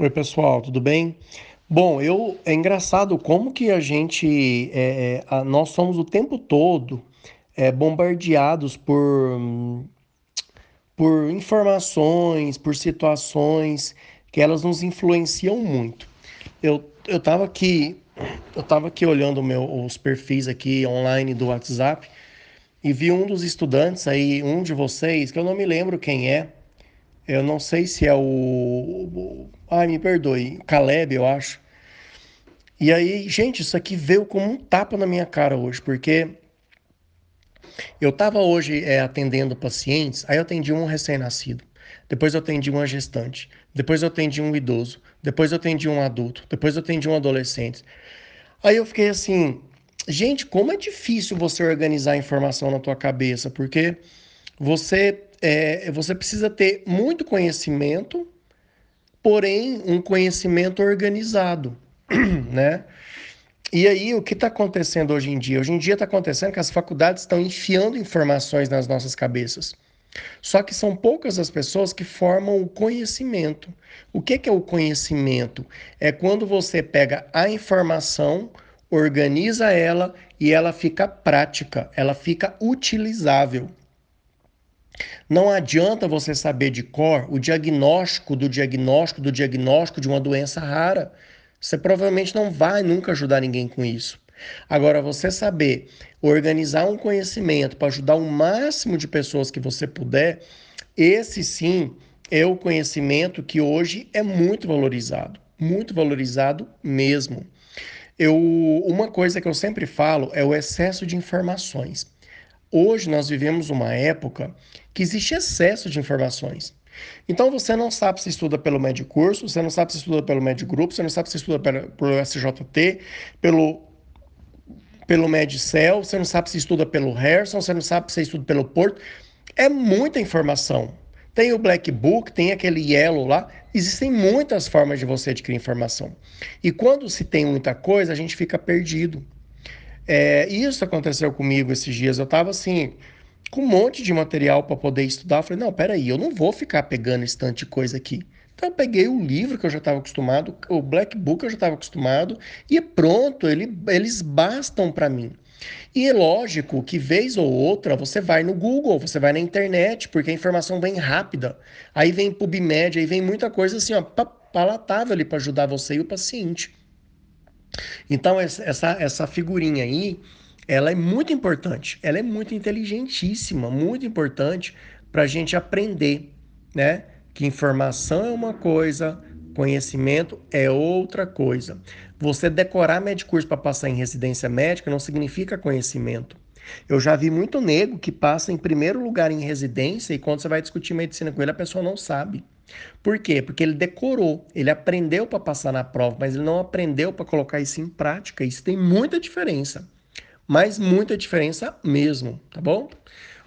Oi, pessoal, tudo bem? Bom, eu é engraçado como que a gente, é, é, a- nós somos o tempo todo é, bombardeados por, por informações, por situações que elas nos influenciam muito. Eu, eu aqui, eu tava aqui olhando meu, os perfis aqui online do WhatsApp e vi um dos estudantes aí, um de vocês, que eu não me lembro quem é, eu não sei se é o. Ai, me perdoe. Caleb, eu acho. E aí, gente, isso aqui veio como um tapa na minha cara hoje, porque eu estava hoje é, atendendo pacientes, aí eu atendi um recém-nascido, depois eu atendi uma gestante, depois eu atendi um idoso, depois eu atendi um adulto, depois eu atendi um adolescente. Aí eu fiquei assim, gente, como é difícil você organizar a informação na tua cabeça, porque você, é, você precisa ter muito conhecimento porém um conhecimento organizado, né? E aí, o que está acontecendo hoje em dia? Hoje em dia está acontecendo que as faculdades estão enfiando informações nas nossas cabeças. Só que são poucas as pessoas que formam o conhecimento. O que, que é o conhecimento? É quando você pega a informação, organiza ela e ela fica prática, ela fica utilizável. Não adianta você saber de cor o diagnóstico do diagnóstico do diagnóstico de uma doença rara. Você provavelmente não vai nunca ajudar ninguém com isso. Agora, você saber organizar um conhecimento para ajudar o máximo de pessoas que você puder, esse sim é o conhecimento que hoje é muito valorizado, muito valorizado mesmo. Eu, uma coisa que eu sempre falo é o excesso de informações. Hoje nós vivemos uma época que existe excesso de informações. Então você não sabe se estuda pelo Medicurso, você não sabe se estuda pelo Medgrupo, você não sabe se estuda pelo, SJT, pelo, pelo Medcel, você não sabe se estuda pelo Harrison, você não sabe se estuda pelo Porto. É muita informação. Tem o Black Book, tem aquele Yellow lá. Existem muitas formas de você adquirir informação. E quando se tem muita coisa, a gente fica perdido. É, isso aconteceu comigo esses dias. Eu estava assim, com um monte de material para poder estudar. Eu falei, não, peraí, eu não vou ficar pegando esse tanto de coisa aqui. Então eu peguei o livro que eu já estava acostumado, o Black Book que eu já estava acostumado, e pronto, ele, eles bastam para mim. E é lógico que vez ou outra você vai no Google, você vai na internet, porque a informação vem rápida. Aí vem PubMed, aí vem muita coisa assim, ó, palatável ali para ajudar você e o paciente. Então, essa, essa figurinha aí, ela é muito importante, ela é muito inteligentíssima, muito importante para a gente aprender, né? Que informação é uma coisa, conhecimento é outra coisa. Você decorar medicurso para passar em residência médica não significa conhecimento. Eu já vi muito nego que passa em primeiro lugar em residência e quando você vai discutir medicina com ele, a pessoa não sabe. Por quê? Porque ele decorou, ele aprendeu para passar na prova, mas ele não aprendeu para colocar isso em prática. Isso tem muita diferença, mas muita diferença mesmo, tá bom?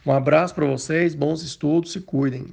Um abraço para vocês, bons estudos, se cuidem.